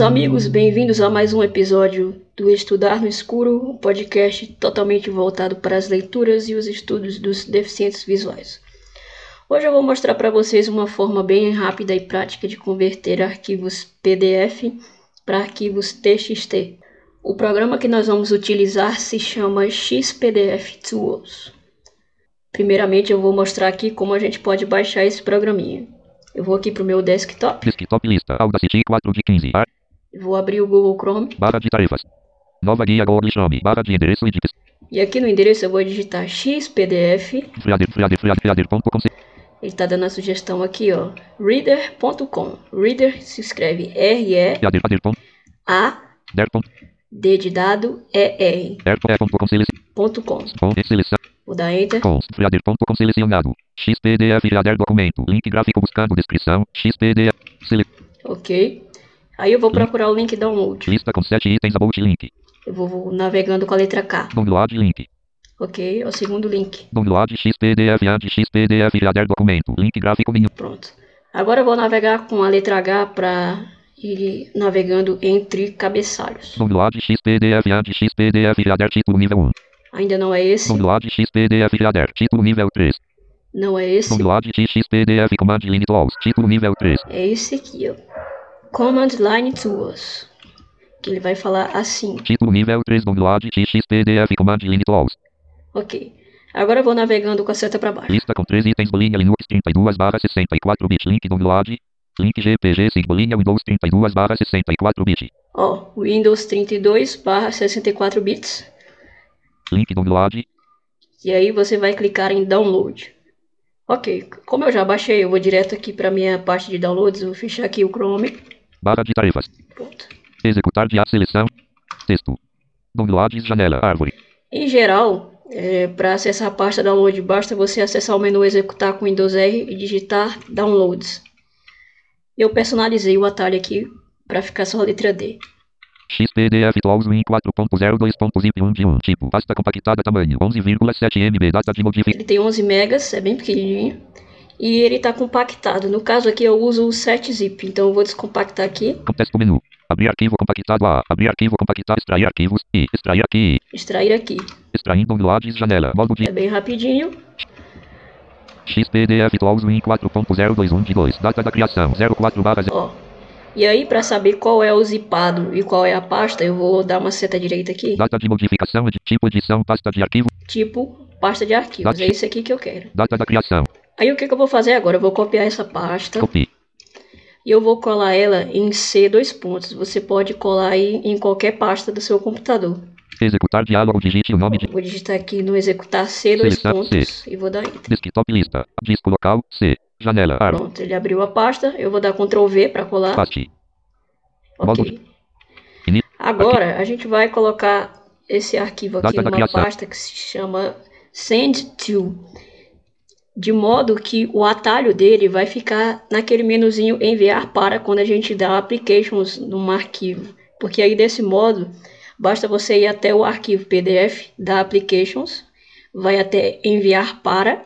meus amigos, bem-vindos a mais um episódio do Estudar no Escuro, um podcast totalmente voltado para as leituras e os estudos dos deficientes visuais. Hoje eu vou mostrar para vocês uma forma bem rápida e prática de converter arquivos PDF para arquivos TXT. O programa que nós vamos utilizar se chama XPDF Tools. Primeiramente eu vou mostrar aqui como a gente pode baixar esse programinha. Eu vou aqui para o meu desktop. Desktop lista. Audacity 4 de 15. Vou abrir o Google Chrome. Barra de tarefas. Nova guia Google Chrome. Barra de endereço e dicas. E aqui no endereço eu vou digitar xpdf. Friader, friader, friader, friader.com. Ele está dando a sugestão aqui, ó. Reader.com. Reader se escreve friader. Der. D de dado E-R. Ponto com. Vou dar Enter. Com. Friader.com. Selecionado. XPDF. Friader documento. Link gráfico buscando descrição. XPDF. Sele... Ok. Aí eu vou procurar o link download. Lista com 7 itens. About link. Eu vou, navegando com a letra K. Download link. Ok, é o segundo link. Download XPDF. Ad XPDF. Friader documento. Link gráfico menu. Pronto. Agora eu vou navegar com a letra H para ir navegando entre cabeçalhos. Download XPDF. Ad XPDF. Friader título nível 1. Ainda não é esse. Download XPDF. Friader título nível 3. Não é esse. Download XPDF. Command Line Tools. Título nível 3. É esse aqui, ó. Command Line Tools. Que ele vai falar assim. Título nível 3. Download XPDF. Command Line Tools. Ok. Agora eu vou navegando com a seta para baixo. Lista com 3 itens. Bolinha Linux 32 barra 64 bit. Link download. Link GPG 5 bolinha Windows 32 barra 64 bit. Ó, Windows 32 barra 64 bits. Link download. E aí você vai clicar em Download. Ok, como eu já baixei, eu vou direto aqui para minha parte de downloads. Vou fechar aqui o Chrome. Barra de tarefas. Executar de seleção. Texto. Downloads janela. Árvore. Em geral, é, para acessar a pasta download, basta você acessar o menu executar com Windows R e digitar downloads. Eu personalizei o atalho aqui para ficar só a letra D. XPDF Tools Win 4.0 2.zip 1 de 1. Tipo. Pasta compactada tamanho 11,7 MB. Data de modificação. Ele tem 11 megas, é bem pequenininho. E ele está compactado. No caso aqui eu uso o 7-zip, então eu vou descompactar aqui. Contexto menu. Abrir arquivo compactado A. Abrir arquivo compactado. Extrair arquivos. E. Extrair aqui. Extrair aqui. Extraindo downloads janela. Modo de É bem rapidinho. XPDF Tools Win 4.0 21 de 2. Data da criação 04 barra 0. Ó. E aí, para saber qual é o zipado e qual é a pasta, eu vou dar uma seta direita aqui. Data de modificação de tipo edição pasta de arquivo. Tipo, pasta de arquivos. Data- É isso aqui que eu quero. Data da criação. Aí o que, que eu vou fazer agora? Eu vou copiar essa pasta Copy. e eu vou colar ela em C dois pontos. Você pode colar aí em qualquer pasta do seu computador. Executar diálogo. Digite o nome de Vou digitar aqui no executar C dois pontos e vou dar Enter. desktop lista. Disco local. C. Janela. Árvore. Pronto, ele abriu a pasta. Eu vou dar Ctrl V para colar. Paste. modo Ok. Agora a gente vai colocar esse arquivo aqui Data da numa pasta que se chama Send to, de modo que o atalho dele vai ficar naquele menuzinho enviar para quando a gente dá applications num arquivo, porque aí desse modo basta você ir até o arquivo PDF da applications, vai até enviar para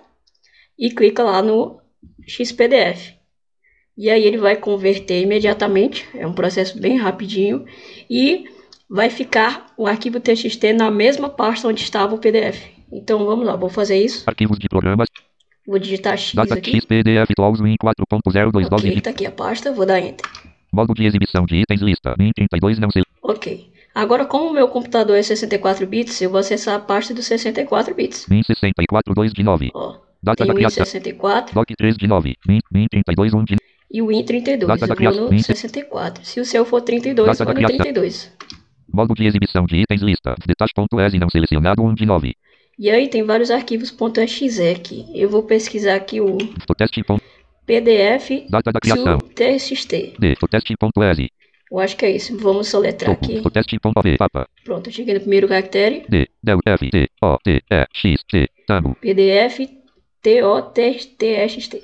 e clica lá no XPDF. E aí ele vai converter imediatamente, é um processo bem rapidinho e vai ficar o arquivo TXT na mesma pasta onde estava o PDF. Então vamos lá, vou fazer isso. Arquivos de programas. Vou digitar X Data aqui. XPDF Tools Win 4.0 22 Ok, tá aqui a pasta, vou dar Enter. Modo de exibição de itens lista. Min 32 não se Ok. Agora, como o meu computador é 64 bits, eu vou acessar a pasta dos 64 bits. Min 64 2 de 9. Ó, Data tem da criação. Win64 Doc 3 de 9. Min, min 32 1 de e o Win32. Data da Eu vou criação. no Win- 64. Se o seu for 32, Data eu vou da no criação. 32. Modo de exibição de itens lista. Detache.exe não selecionado 1 de 9. E aí tem vários arquivos .exe aqui. Eu vou pesquisar aqui o Foteste. PDF Data da criação. TXT. D. Foteste.exe. Eu acho que é isso. Vamos soletrar Topo. aqui. Foteste.v. Papa. Pronto, cheguei no primeiro caractere. D. Del F. T. O. T. E. X. T. Tamo. PDF TOTXT.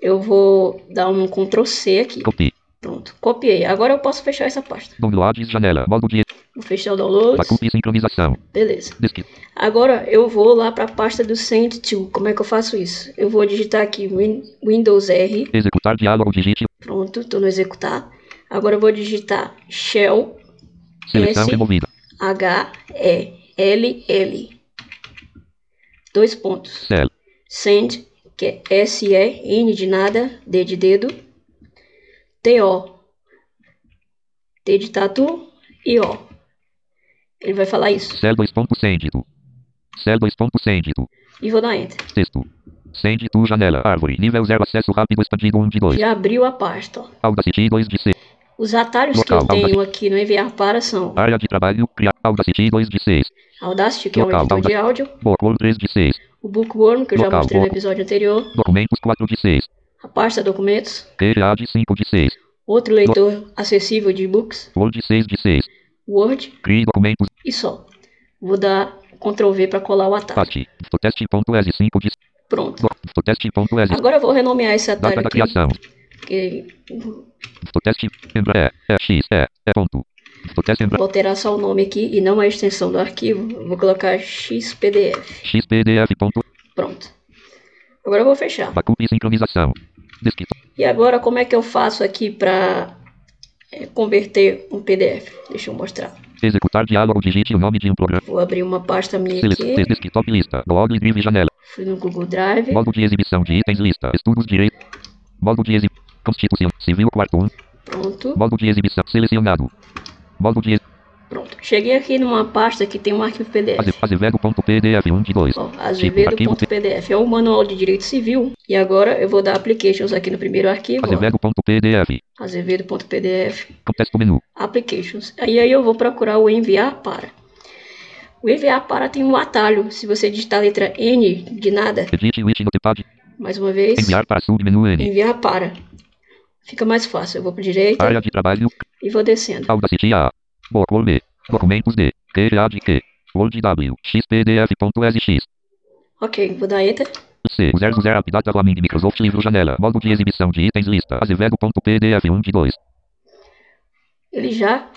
Eu vou dar um Ctrl C aqui. Copy. Pronto, copiei. Agora eu posso fechar essa pasta. Downloads janela. Modo de Vou fechar o download. backup e sincronização. Beleza. Disk. Agora eu vou lá para a pasta do Send to. Como é que eu faço isso? Eu vou digitar aqui Win- Windows R. Executar diálogo. Digite. Pronto, estou no executar. Agora eu vou digitar shell Seleção S removida. H E L L. Dois pontos. Cell. Send, que é S E N de nada, D de dedo. T O. T de tatu e O. Ele vai falar isso. Cell 2 ponto sêndito. Cell 2 ponto sêndito. E vou dar enter. Texto. Send to janela. Árvore. Nível 0. Acesso rápido expandido 1 de 2. Já abriu a pasta. Audacity 2 de 6. Os atalhos Local, que eu tenho Audacity. aqui no enviar para são Área de trabalho. Criar. Audacity 2 de 6. Audacity, que é um Local, editor de áudio, Bookworm 3 de 6. o Bookworm, que eu já Local, mostrei no episódio anterior, Documentos 4 de 6. Pasta documentos, de 5 de 6. outro leitor acessível de e-books, Word 6 de 6. Word Crie documentos. e só. Vou dar Ctrl V para colar o atalho. Past. Teste.es 5 de Pronto. Teste.es. Agora eu vou renomear esse atalho Data da aqui, criação. porque Teste. Embra. É. É. X. É. É. Ponto. Vou alterar só o nome aqui e não a extensão do arquivo. Vou colocar XPDF. XPDF. Pronto. Agora eu vou fechar. Backup e sincronização. E agora como é que eu faço aqui para converter um PDF? Deixa eu mostrar. Executar diálogo. Digite o nome de um programa. Vou abrir uma pasta minha aqui. Desktop lista. Log drive janela. Fui no Google Drive. Modo de exibição de itens lista. Estudos direito. Modo de exibição. Constituição. Civil quarto 1. Pronto. Modo de exibição selecionado. Modo de ex- Pronto. Cheguei aqui numa pasta que tem um arquivo PDF. azevedo.pdf 1 de 2. Ó, Tipo, azevedo.pdf é o manual de direito civil. E agora eu vou dar applications aqui no primeiro arquivo. Azevedo.pdf. Azevedo.pdf. Contexto menu. Applications. Aí, aí eu vou procurar o enviar para. O enviar para tem um atalho. Se você digitar a letra N de nada, Edit Notepad. mais uma vez, Enviar para submenu N. enviar para. Fica mais fácil. Eu vou para direita Área de trabalho. e vou descendo. Audacity A. B. Documentos D. QGA de Q. Word W. XPDF.SX. Ok, vou dar enter. C. 00 App Data Flaming Microsoft Livro Janela. Modo de exibição de itens lista. Azevedo.pdf 1 de 2. Ele já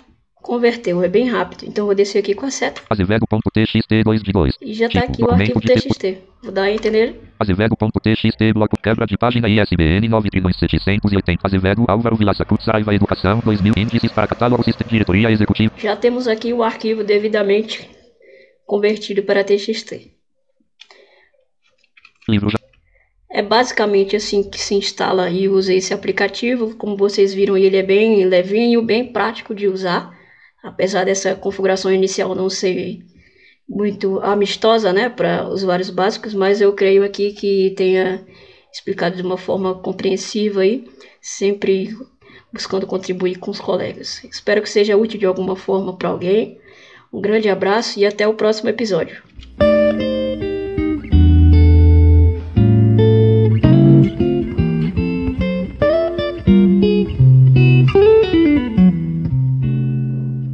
converteu, é bem rápido. Então vou descer aqui com a seta. Azevedo.txt 2 de 2. E já está Tipo, aqui o arquivo de texto. TXT. Vou dar enter nele. Azevedo.txt bloco quebra de página ISBN 9.780. Azevedo Álvaro Vilaça Kutsaiva Educação 2000 índices para catálogo sistema diretoria executiva. Já temos aqui o arquivo devidamente convertido para TXT. Livro ja- É basicamente assim que se instala e usa esse aplicativo. Como vocês viram, ele é bem levinho, bem prático de usar. Apesar dessa configuração inicial não ser muito amistosa né, para usuários básicos, mas eu creio aqui que tenha explicado de uma forma compreensiva aí, sempre buscando contribuir com os colegas. Espero que seja útil de alguma forma para alguém. Um grande abraço e até o próximo episódio.